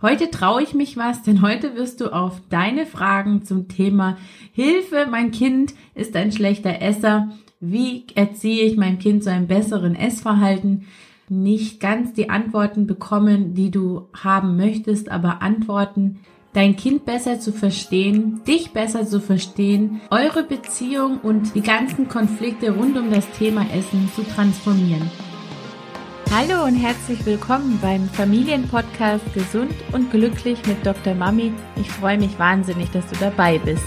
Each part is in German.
Heute traue ich mich was, denn heute wirst du auf deine Fragen zum Thema Hilfe, mein Kind ist ein schlechter Esser, wie erziehe ich mein Kind zu einem besseren Essverhalten, nicht ganz die Antworten bekommen, die du haben möchtest, aber Antworten, dein Kind besser zu verstehen, dich besser zu verstehen, eure Beziehung und die ganzen Konflikte rund um das Thema Essen zu transformieren. Hallo und herzlich willkommen beim Familienpodcast Gesund und Glücklich mit Dr. Mami. Ich freue mich wahnsinnig, dass du dabei bist.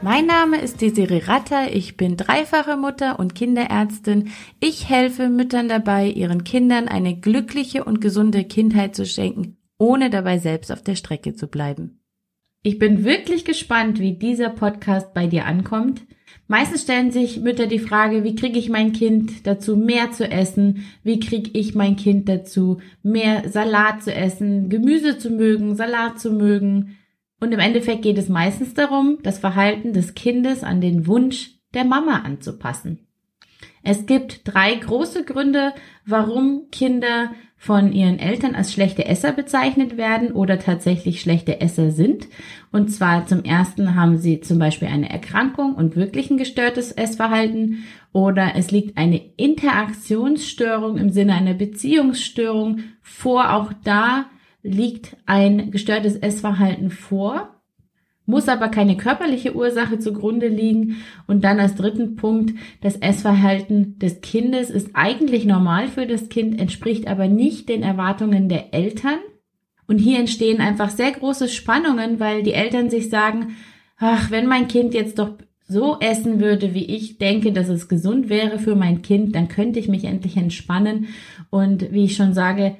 Mein Name ist Desiree Ratter, ich bin dreifache Mutter und Kinderärztin. Ich helfe Müttern dabei, ihren Kindern eine glückliche und gesunde Kindheit zu schenken, ohne dabei selbst auf der Strecke zu bleiben. Ich bin wirklich gespannt, wie dieser Podcast bei dir ankommt. Meistens stellen sich Mütter die Frage, wie kriege ich mein Kind dazu, mehr zu essen? Wie kriege ich mein Kind dazu, mehr Salat zu essen, Gemüse zu mögen, Salat zu mögen? Und im Endeffekt geht es meistens darum, das Verhalten des Kindes an den Wunsch der Mama anzupassen. Es gibt drei große Gründe, warum Kinder von ihren Eltern als schlechte Esser bezeichnet werden oder tatsächlich schlechte Esser sind. Und zwar zum ersten haben sie zum Beispiel eine Erkrankung und wirklich ein gestörtes Essverhalten oder es liegt eine Interaktionsstörung im Sinne einer Beziehungsstörung vor. Auch da liegt ein gestörtes Essverhalten vor muss aber keine körperliche Ursache zugrunde liegen. Und dann als dritten Punkt, das Essverhalten des Kindes ist eigentlich normal für das Kind, entspricht aber nicht den Erwartungen der Eltern. Und hier entstehen einfach sehr große Spannungen, weil die Eltern sich sagen, ach, wenn mein Kind jetzt doch so essen würde, wie ich denke, dass es gesund wäre für mein Kind, dann könnte ich mich endlich entspannen. Und wie ich schon sage,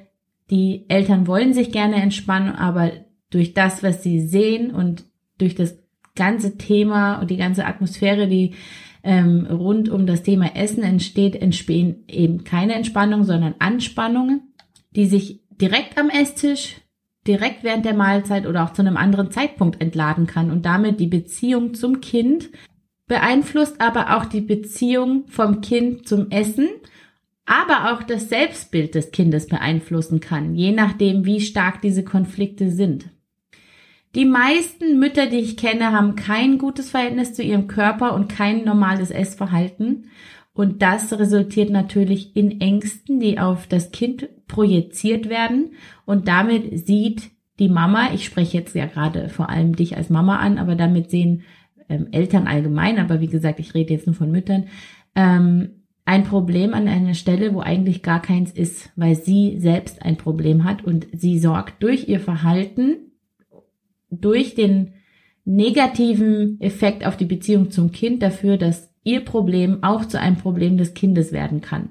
die Eltern wollen sich gerne entspannen, aber durch das, was sie sehen und durch das ganze Thema und die ganze Atmosphäre, die ähm, rund um das Thema Essen entsteht, entstehen eben keine Entspannung, sondern Anspannungen, die sich direkt am Esstisch, direkt während der Mahlzeit oder auch zu einem anderen Zeitpunkt entladen kann und damit die Beziehung zum Kind beeinflusst, aber auch die Beziehung vom Kind zum Essen, aber auch das Selbstbild des Kindes beeinflussen kann, je nachdem, wie stark diese Konflikte sind. Die meisten Mütter, die ich kenne, haben kein gutes Verhältnis zu ihrem Körper und kein normales Essverhalten. Und das resultiert natürlich in Ängsten, die auf das Kind projiziert werden. Und damit sieht die Mama, ich spreche jetzt ja gerade vor allem dich als Mama an, aber damit sehen ähm, Eltern allgemein, aber wie gesagt, ich rede jetzt nur von Müttern, ähm, ein Problem an einer Stelle, wo eigentlich gar keins ist, weil sie selbst ein Problem hat und sie sorgt durch ihr Verhalten durch den negativen Effekt auf die Beziehung zum Kind dafür, dass ihr Problem auch zu einem Problem des Kindes werden kann.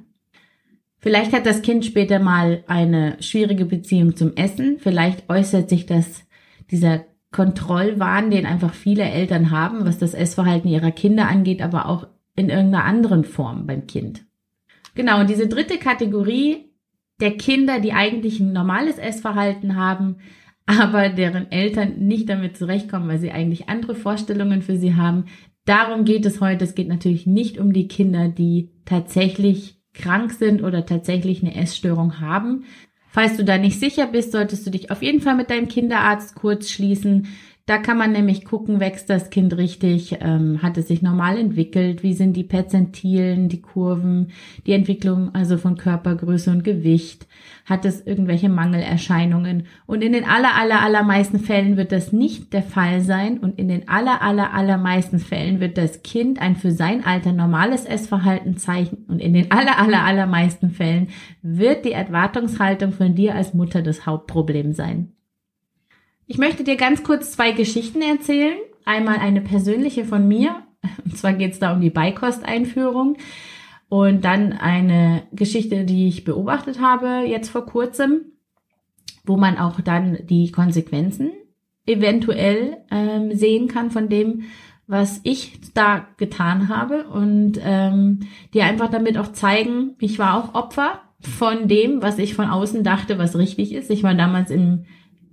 Vielleicht hat das Kind später mal eine schwierige Beziehung zum Essen. Vielleicht äußert sich das, dieser Kontrollwahn, den einfach viele Eltern haben, was das Essverhalten ihrer Kinder angeht, aber auch in irgendeiner anderen Form beim Kind. Genau, und diese dritte Kategorie der Kinder, die eigentlich ein normales Essverhalten haben, aber deren Eltern nicht damit zurechtkommen, weil sie eigentlich andere Vorstellungen für sie haben. Darum geht es heute. Es geht natürlich nicht um die Kinder, die tatsächlich krank sind oder tatsächlich eine Essstörung haben. Falls du da nicht sicher bist, solltest du dich auf jeden Fall mit deinem Kinderarzt kurz schließen. Da kann man nämlich gucken, wächst das Kind richtig, ähm, hat es sich normal entwickelt, wie sind die Perzentilen, die Kurven, die Entwicklung also von Körpergröße und Gewicht, hat es irgendwelche Mangelerscheinungen. Und in den aller, aller, allermeisten Fällen wird das nicht der Fall sein und in den aller, aller, allermeisten Fällen wird das Kind ein für sein Alter normales Essverhalten zeichnen und in den aller, aller, allermeisten Fällen wird die Erwartungshaltung von dir als Mutter das Hauptproblem sein. Ich möchte dir ganz kurz zwei Geschichten erzählen. Einmal eine persönliche von mir. Und zwar geht es da um die Beikosteinführung. Und dann eine Geschichte, die ich beobachtet habe jetzt vor kurzem, wo man auch dann die Konsequenzen eventuell ähm, sehen kann von dem, was ich da getan habe und ähm, die einfach damit auch zeigen, ich war auch Opfer von dem, was ich von außen dachte, was richtig ist. Ich war damals im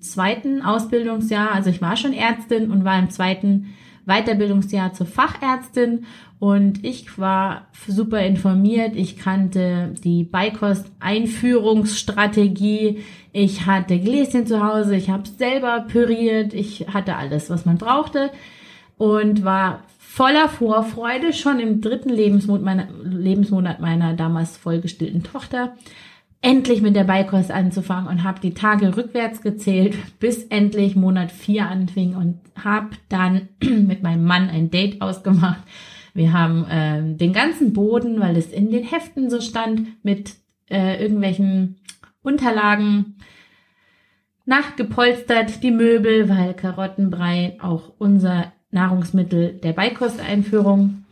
zweiten Ausbildungsjahr, also ich war schon Ärztin und war im zweiten Weiterbildungsjahr zur Fachärztin und ich war super informiert. Ich kannte die Beikost-Einführungsstrategie. Ich hatte Gläschen zu Hause. Ich habe selber püriert. Ich hatte alles, was man brauchte und war voller Vorfreude schon im dritten Lebensmonat meiner, Lebensmonat meiner damals vollgestillten Tochter endlich mit der Beikost anzufangen und habe die Tage rückwärts gezählt, bis endlich Monat 4 anfing und habe dann mit meinem Mann ein Date ausgemacht. Wir haben äh, den ganzen Boden, weil es in den Heften so stand, mit äh, irgendwelchen Unterlagen nachgepolstert, die Möbel, weil Karottenbrei auch unser Nahrungsmittel der Beikosteinführung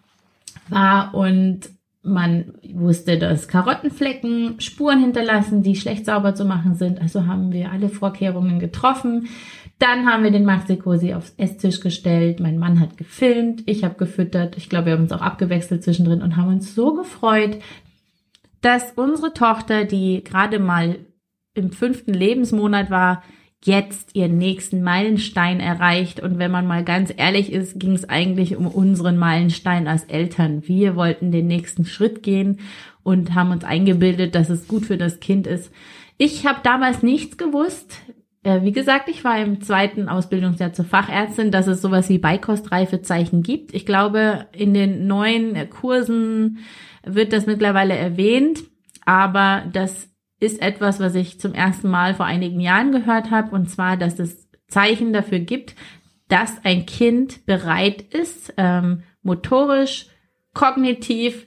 war und man wusste, dass Karottenflecken Spuren hinterlassen, die schlecht sauber zu machen sind. Also haben wir alle Vorkehrungen getroffen. Dann haben wir den Maxi-Cosi aufs Esstisch gestellt. Mein Mann hat gefilmt, ich habe gefüttert. Ich glaube, wir haben uns auch abgewechselt zwischendrin und haben uns so gefreut, dass unsere Tochter, die gerade mal im fünften Lebensmonat war, jetzt ihren nächsten Meilenstein erreicht. Und wenn man mal ganz ehrlich ist, ging es eigentlich um unseren Meilenstein als Eltern. Wir wollten den nächsten Schritt gehen und haben uns eingebildet, dass es gut für das Kind ist. Ich habe damals nichts gewusst. Äh, wie gesagt, ich war im zweiten Ausbildungsjahr zur Fachärztin, dass es sowas wie Beikostreifezeichen gibt. Ich glaube, in den neuen Kursen wird das mittlerweile erwähnt, aber das ist etwas, was ich zum ersten Mal vor einigen Jahren gehört habe, und zwar, dass es Zeichen dafür gibt, dass ein Kind bereit ist, ähm, motorisch, kognitiv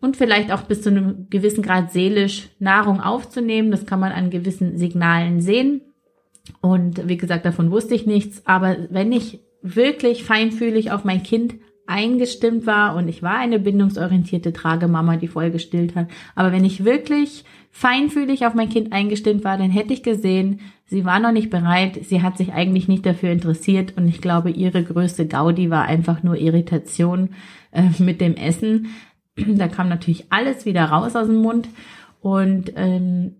und vielleicht auch bis zu einem gewissen Grad seelisch Nahrung aufzunehmen. Das kann man an gewissen Signalen sehen. Und wie gesagt, davon wusste ich nichts. Aber wenn ich wirklich feinfühlig auf mein Kind eingestimmt war und ich war eine bindungsorientierte Tragemama, die voll gestillt hat. Aber wenn ich wirklich feinfühlig auf mein Kind eingestimmt war, dann hätte ich gesehen, sie war noch nicht bereit, sie hat sich eigentlich nicht dafür interessiert und ich glaube, ihre größte Gaudi war einfach nur Irritation äh, mit dem Essen. Da kam natürlich alles wieder raus aus dem Mund und ähm,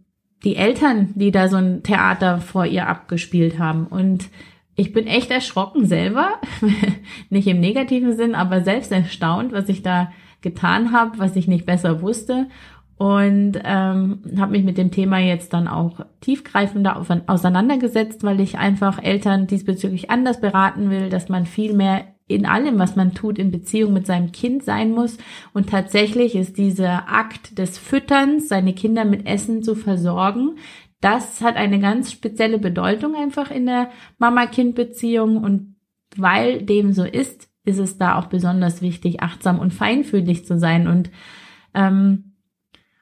die Eltern, die da so ein Theater vor ihr abgespielt haben und ich bin echt erschrocken selber, nicht im negativen Sinn, aber selbst erstaunt, was ich da getan habe, was ich nicht besser wusste und ähm, habe mich mit dem Thema jetzt dann auch tiefgreifender auseinandergesetzt, weil ich einfach Eltern diesbezüglich anders beraten will, dass man viel mehr in allem, was man tut, in Beziehung mit seinem Kind sein muss. Und tatsächlich ist dieser Akt des Fütterns, seine Kinder mit Essen zu versorgen, das hat eine ganz spezielle Bedeutung einfach in der Mama-Kind-Beziehung und weil dem so ist, ist es da auch besonders wichtig, achtsam und feinfühlig zu sein und ähm,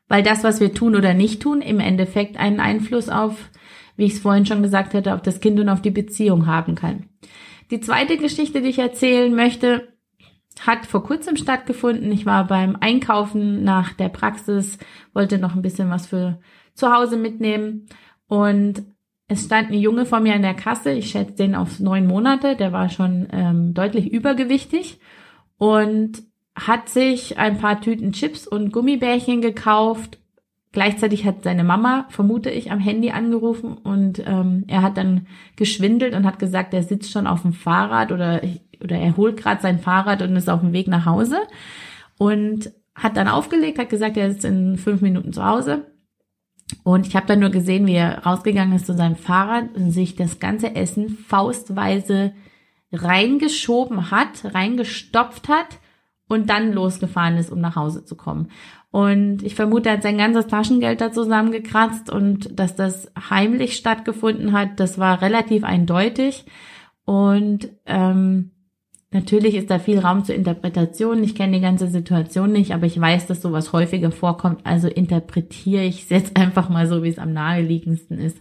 weil das, was wir tun oder nicht tun, im Endeffekt einen Einfluss auf, wie ich es vorhin schon gesagt hatte, auf das Kind und auf die Beziehung haben kann. Die zweite Geschichte, die ich erzählen möchte, hat vor kurzem stattgefunden. Ich war beim Einkaufen nach der Praxis, wollte noch ein bisschen was für zu Hause mitnehmen. Und es stand ein Junge vor mir an der Kasse, ich schätze den auf neun Monate, der war schon ähm, deutlich übergewichtig und hat sich ein paar Tüten Chips und Gummibärchen gekauft. Gleichzeitig hat seine Mama, vermute ich, am Handy angerufen und ähm, er hat dann geschwindelt und hat gesagt, er sitzt schon auf dem Fahrrad oder, oder er holt gerade sein Fahrrad und ist auf dem Weg nach Hause und hat dann aufgelegt, hat gesagt, er ist in fünf Minuten zu Hause und ich habe dann nur gesehen, wie er rausgegangen ist zu seinem Fahrrad und sich das ganze Essen faustweise reingeschoben hat, reingestopft hat und dann losgefahren ist, um nach Hause zu kommen. Und ich vermute, er hat sein ganzes Taschengeld da zusammengekratzt und dass das heimlich stattgefunden hat, das war relativ eindeutig. Und ähm, Natürlich ist da viel Raum zur Interpretation. Ich kenne die ganze Situation nicht, aber ich weiß, dass sowas häufiger vorkommt. Also interpretiere ich es jetzt einfach mal so, wie es am naheliegendsten ist.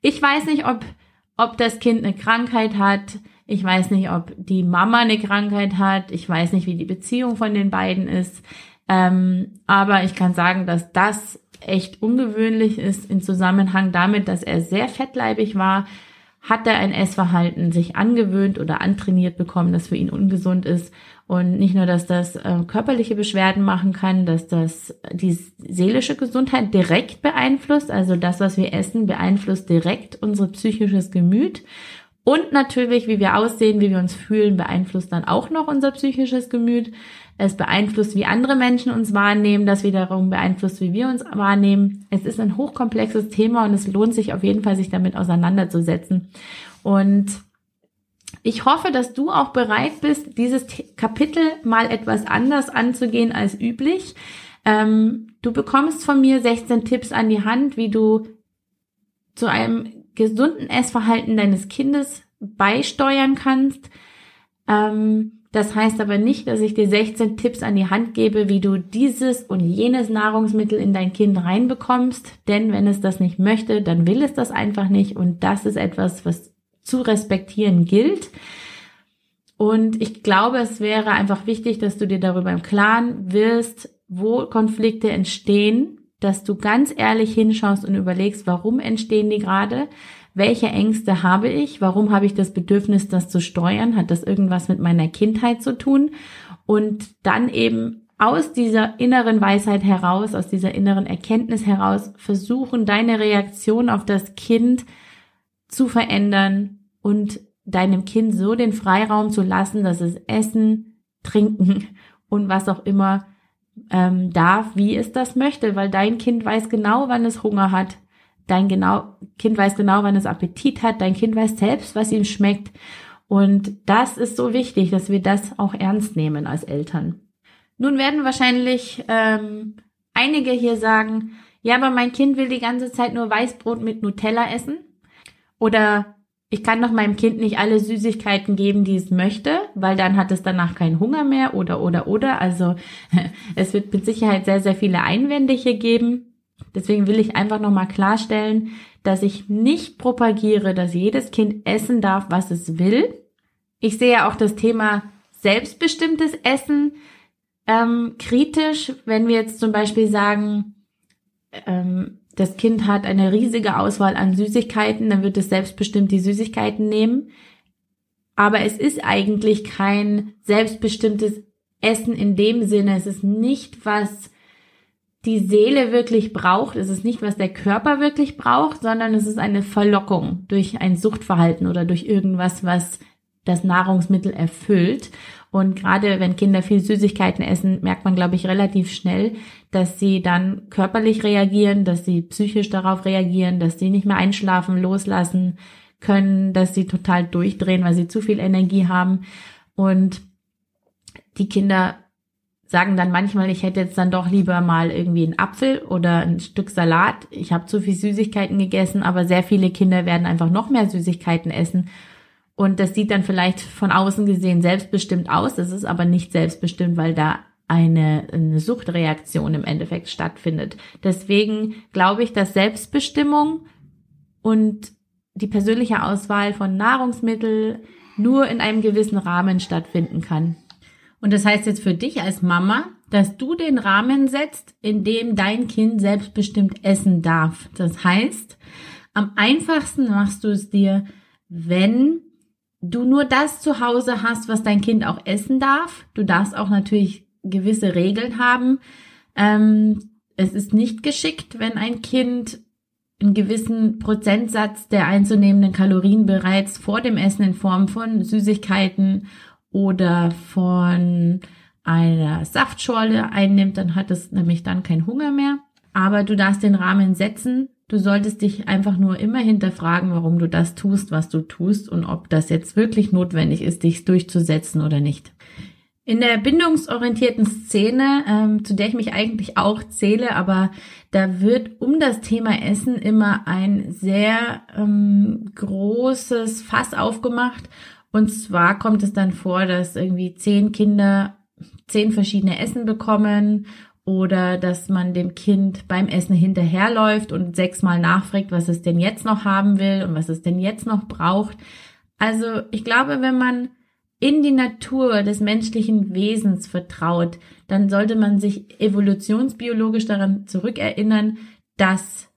Ich weiß nicht, ob, ob das Kind eine Krankheit hat. Ich weiß nicht, ob die Mama eine Krankheit hat. Ich weiß nicht, wie die Beziehung von den beiden ist. Ähm, aber ich kann sagen, dass das echt ungewöhnlich ist im Zusammenhang damit, dass er sehr fettleibig war, hat er ein Essverhalten sich angewöhnt oder antrainiert bekommen, das für ihn ungesund ist. Und nicht nur, dass das äh, körperliche Beschwerden machen kann, dass das die seelische Gesundheit direkt beeinflusst. Also das, was wir essen, beeinflusst direkt unser psychisches Gemüt. Und natürlich, wie wir aussehen, wie wir uns fühlen, beeinflusst dann auch noch unser psychisches Gemüt. Es beeinflusst, wie andere Menschen uns wahrnehmen, das wiederum beeinflusst, wie wir uns wahrnehmen. Es ist ein hochkomplexes Thema und es lohnt sich auf jeden Fall, sich damit auseinanderzusetzen. Und ich hoffe, dass du auch bereit bist, dieses Kapitel mal etwas anders anzugehen als üblich. Ähm, du bekommst von mir 16 Tipps an die Hand, wie du zu einem gesunden Essverhalten deines Kindes beisteuern kannst. Ähm, das heißt aber nicht, dass ich dir 16 Tipps an die Hand gebe, wie du dieses und jenes Nahrungsmittel in dein Kind reinbekommst. Denn wenn es das nicht möchte, dann will es das einfach nicht. Und das ist etwas, was zu respektieren gilt. Und ich glaube, es wäre einfach wichtig, dass du dir darüber im Klaren wirst, wo Konflikte entstehen dass du ganz ehrlich hinschaust und überlegst, warum entstehen die gerade? Welche Ängste habe ich? Warum habe ich das Bedürfnis, das zu steuern? Hat das irgendwas mit meiner Kindheit zu tun? Und dann eben aus dieser inneren Weisheit heraus, aus dieser inneren Erkenntnis heraus versuchen, deine Reaktion auf das Kind zu verändern und deinem Kind so den Freiraum zu lassen, dass es essen, trinken und was auch immer ähm, darf, wie es das möchte, weil dein Kind weiß genau, wann es Hunger hat. Dein genau, Kind weiß genau, wann es Appetit hat. Dein Kind weiß selbst, was ihm schmeckt. Und das ist so wichtig, dass wir das auch ernst nehmen als Eltern. Nun werden wahrscheinlich ähm, einige hier sagen, ja, aber mein Kind will die ganze Zeit nur Weißbrot mit Nutella essen. Oder ich kann doch meinem Kind nicht alle Süßigkeiten geben, die es möchte, weil dann hat es danach keinen Hunger mehr oder oder oder. Also es wird mit Sicherheit sehr, sehr viele Einwände hier geben. Deswegen will ich einfach nochmal klarstellen, dass ich nicht propagiere, dass jedes Kind essen darf, was es will. Ich sehe auch das Thema selbstbestimmtes Essen ähm, kritisch, wenn wir jetzt zum Beispiel sagen, ähm, das Kind hat eine riesige Auswahl an Süßigkeiten, dann wird es selbstbestimmt die Süßigkeiten nehmen. Aber es ist eigentlich kein selbstbestimmtes Essen in dem Sinne. Es ist nicht, was die Seele wirklich braucht. Es ist nicht, was der Körper wirklich braucht, sondern es ist eine Verlockung durch ein Suchtverhalten oder durch irgendwas, was das Nahrungsmittel erfüllt. Und gerade wenn Kinder viel Süßigkeiten essen, merkt man, glaube ich, relativ schnell, dass sie dann körperlich reagieren, dass sie psychisch darauf reagieren, dass sie nicht mehr einschlafen, loslassen können, dass sie total durchdrehen, weil sie zu viel Energie haben. Und die Kinder sagen dann manchmal, ich hätte jetzt dann doch lieber mal irgendwie einen Apfel oder ein Stück Salat. Ich habe zu viel Süßigkeiten gegessen, aber sehr viele Kinder werden einfach noch mehr Süßigkeiten essen und das sieht dann vielleicht von außen gesehen selbstbestimmt aus. Das ist aber nicht selbstbestimmt, weil da eine, eine Suchtreaktion im Endeffekt stattfindet. Deswegen glaube ich, dass Selbstbestimmung und die persönliche Auswahl von Nahrungsmitteln nur in einem gewissen Rahmen stattfinden kann. Und das heißt jetzt für dich als Mama, dass du den Rahmen setzt, in dem dein Kind selbstbestimmt essen darf. Das heißt, am einfachsten machst du es dir, wenn du nur das zu Hause hast, was dein Kind auch essen darf. Du darfst auch natürlich gewisse Regeln haben. Ähm, es ist nicht geschickt, wenn ein Kind einen gewissen Prozentsatz der einzunehmenden Kalorien bereits vor dem Essen in Form von Süßigkeiten oder von einer Saftschorle einnimmt, dann hat es nämlich dann keinen Hunger mehr. Aber du darfst den Rahmen setzen, Du solltest dich einfach nur immer hinterfragen, warum du das tust, was du tust und ob das jetzt wirklich notwendig ist, dich durchzusetzen oder nicht. In der bindungsorientierten Szene, ähm, zu der ich mich eigentlich auch zähle, aber da wird um das Thema Essen immer ein sehr ähm, großes Fass aufgemacht. Und zwar kommt es dann vor, dass irgendwie zehn Kinder zehn verschiedene Essen bekommen oder dass man dem Kind beim Essen hinterherläuft und sechsmal nachfragt, was es denn jetzt noch haben will und was es denn jetzt noch braucht. Also ich glaube, wenn man in die Natur des menschlichen Wesens vertraut, dann sollte man sich evolutionsbiologisch daran zurückerinnern, dass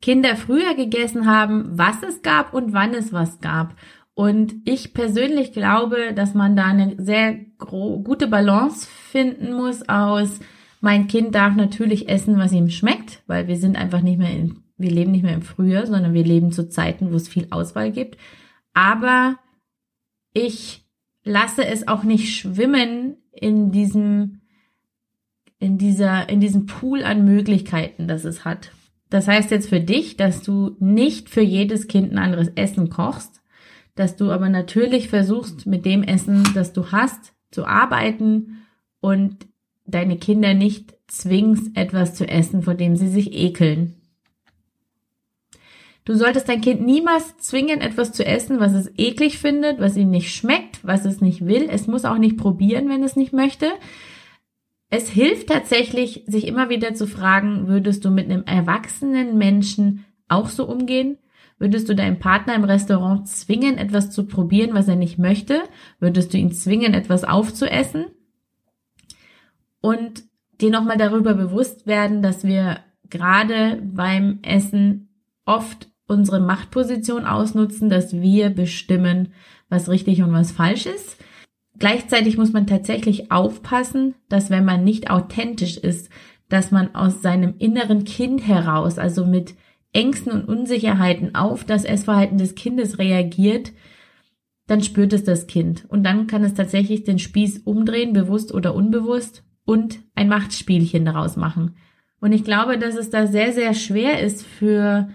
Kinder früher gegessen haben, was es gab und wann es was gab. Und ich persönlich glaube, dass man da eine sehr gute Balance finden muss aus mein Kind darf natürlich essen, was ihm schmeckt, weil wir sind einfach nicht mehr in, wir leben nicht mehr im Frühjahr, sondern wir leben zu Zeiten, wo es viel Auswahl gibt. aber ich lasse es auch nicht schwimmen in diesem, in dieser, in diesem Pool an Möglichkeiten, das es hat. Das heißt jetzt für dich, dass du nicht für jedes Kind ein anderes Essen kochst, dass du aber natürlich versuchst, mit dem Essen, das du hast, zu arbeiten und deine Kinder nicht zwingst, etwas zu essen, vor dem sie sich ekeln. Du solltest dein Kind niemals zwingen, etwas zu essen, was es eklig findet, was ihm nicht schmeckt, was es nicht will. Es muss auch nicht probieren, wenn es nicht möchte. Es hilft tatsächlich, sich immer wieder zu fragen, würdest du mit einem erwachsenen Menschen auch so umgehen? Würdest du deinen Partner im Restaurant zwingen, etwas zu probieren, was er nicht möchte? Würdest du ihn zwingen, etwas aufzuessen? Und dir nochmal darüber bewusst werden, dass wir gerade beim Essen oft unsere Machtposition ausnutzen, dass wir bestimmen, was richtig und was falsch ist. Gleichzeitig muss man tatsächlich aufpassen, dass wenn man nicht authentisch ist, dass man aus seinem inneren Kind heraus, also mit Ängsten und Unsicherheiten auf das Essverhalten des Kindes reagiert, dann spürt es das Kind. Und dann kann es tatsächlich den Spieß umdrehen, bewusst oder unbewusst, und ein Machtspielchen daraus machen. Und ich glaube, dass es da sehr, sehr schwer ist für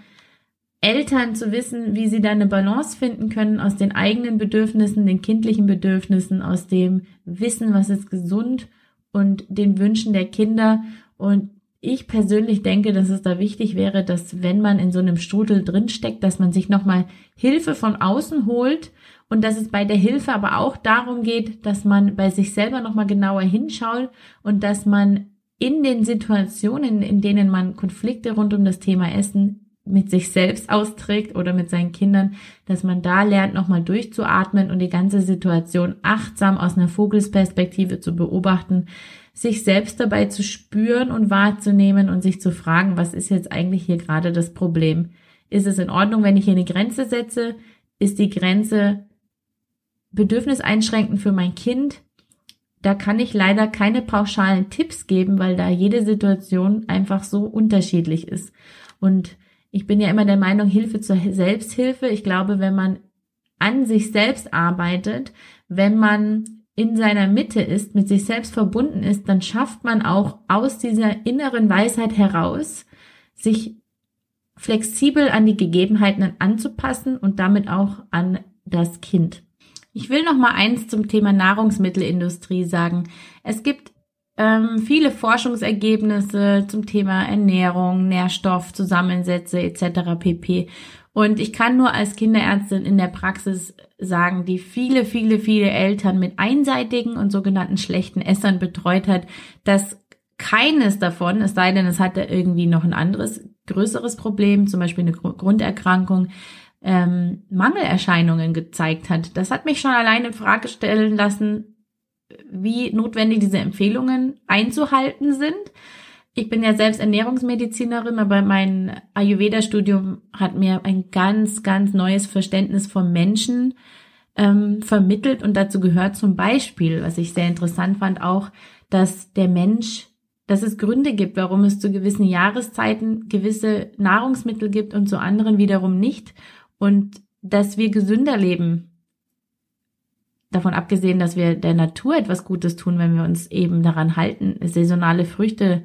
Eltern zu wissen, wie sie da eine Balance finden können aus den eigenen Bedürfnissen, den kindlichen Bedürfnissen, aus dem Wissen, was ist gesund und den Wünschen der Kinder. Und ich persönlich denke, dass es da wichtig wäre, dass wenn man in so einem Strudel drinsteckt, dass man sich nochmal Hilfe von außen holt und dass es bei der Hilfe aber auch darum geht, dass man bei sich selber nochmal genauer hinschaut und dass man in den Situationen, in denen man Konflikte rund um das Thema Essen mit sich selbst austrägt oder mit seinen Kindern, dass man da lernt, nochmal durchzuatmen und die ganze Situation achtsam aus einer Vogelsperspektive zu beobachten, sich selbst dabei zu spüren und wahrzunehmen und sich zu fragen, was ist jetzt eigentlich hier gerade das Problem? Ist es in Ordnung, wenn ich hier eine Grenze setze? Ist die Grenze bedürfniseinschränkend für mein Kind? Da kann ich leider keine pauschalen Tipps geben, weil da jede Situation einfach so unterschiedlich ist. Und ich bin ja immer der Meinung, Hilfe zur Selbsthilfe. Ich glaube, wenn man an sich selbst arbeitet, wenn man in seiner Mitte ist, mit sich selbst verbunden ist, dann schafft man auch aus dieser inneren Weisheit heraus, sich flexibel an die Gegebenheiten anzupassen und damit auch an das Kind. Ich will noch mal eins zum Thema Nahrungsmittelindustrie sagen. Es gibt ähm, viele Forschungsergebnisse zum Thema Ernährung, Nährstoffzusammensätze etc. pp. Und ich kann nur als Kinderärztin in der Praxis sagen, die viele, viele, viele Eltern mit einseitigen und sogenannten schlechten Essern betreut hat, dass keines davon, es sei denn, es hatte irgendwie noch ein anderes, größeres Problem, zum Beispiel eine Grunderkrankung, ähm, Mangelerscheinungen gezeigt hat. Das hat mich schon alleine in Frage stellen lassen, wie notwendig diese Empfehlungen einzuhalten sind. Ich bin ja selbst Ernährungsmedizinerin, aber mein Ayurveda-Studium hat mir ein ganz, ganz neues Verständnis vom Menschen ähm, vermittelt und dazu gehört zum Beispiel, was ich sehr interessant fand, auch, dass der Mensch, dass es Gründe gibt, warum es zu gewissen Jahreszeiten gewisse Nahrungsmittel gibt und zu anderen wiederum nicht und dass wir gesünder leben davon abgesehen, dass wir der Natur etwas Gutes tun, wenn wir uns eben daran halten, saisonale Früchte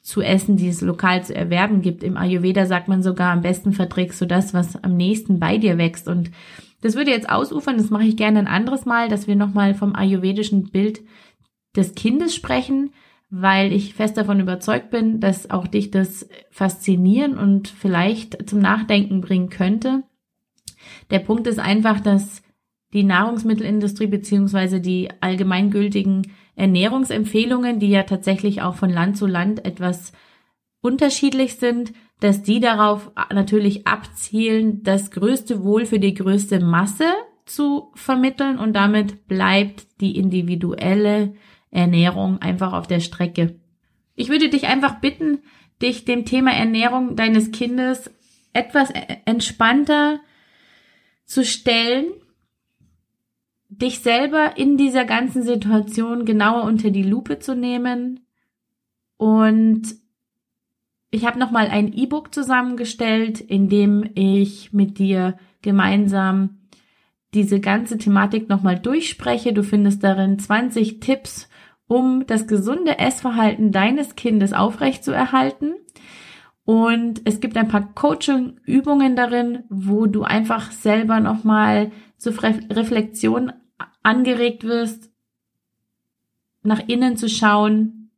zu essen, die es lokal zu erwerben gibt. Im Ayurveda sagt man sogar, am besten verträgst du das, was am nächsten bei dir wächst. Und das würde jetzt ausufern, das mache ich gerne ein anderes Mal, dass wir nochmal vom ayurvedischen Bild des Kindes sprechen, weil ich fest davon überzeugt bin, dass auch dich das faszinieren und vielleicht zum Nachdenken bringen könnte. Der Punkt ist einfach, dass die Nahrungsmittelindustrie beziehungsweise die allgemeingültigen Ernährungsempfehlungen, die ja tatsächlich auch von Land zu Land etwas unterschiedlich sind, dass die darauf natürlich abzielen, das größte Wohl für die größte Masse zu vermitteln und damit bleibt die individuelle Ernährung einfach auf der Strecke. Ich würde dich einfach bitten, dich dem Thema Ernährung deines Kindes etwas entspannter zu stellen dich selber in dieser ganzen Situation genauer unter die Lupe zu nehmen. Und ich habe nochmal ein E-Book zusammengestellt, in dem ich mit dir gemeinsam diese ganze Thematik nochmal durchspreche. Du findest darin 20 Tipps, um das gesunde Essverhalten deines Kindes aufrechtzuerhalten. Und es gibt ein paar Coaching-Übungen darin, wo du einfach selber nochmal zur Reflexion angeregt wirst, nach innen zu schauen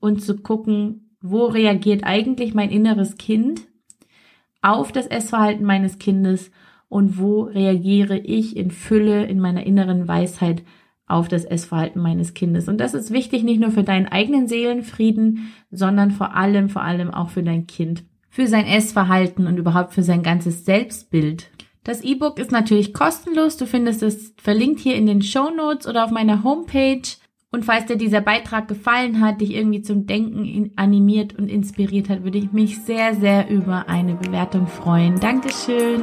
und zu gucken, wo reagiert eigentlich mein inneres Kind auf das Essverhalten meines Kindes und wo reagiere ich in Fülle in meiner inneren Weisheit auf das Essverhalten meines Kindes. Und das ist wichtig nicht nur für deinen eigenen Seelenfrieden, sondern vor allem, vor allem auch für dein Kind, für sein Essverhalten und überhaupt für sein ganzes Selbstbild. Das E-Book ist natürlich kostenlos. Du findest es verlinkt hier in den Show Notes oder auf meiner Homepage. Und falls dir dieser Beitrag gefallen hat, dich irgendwie zum Denken animiert und inspiriert hat, würde ich mich sehr, sehr über eine Bewertung freuen. Dankeschön.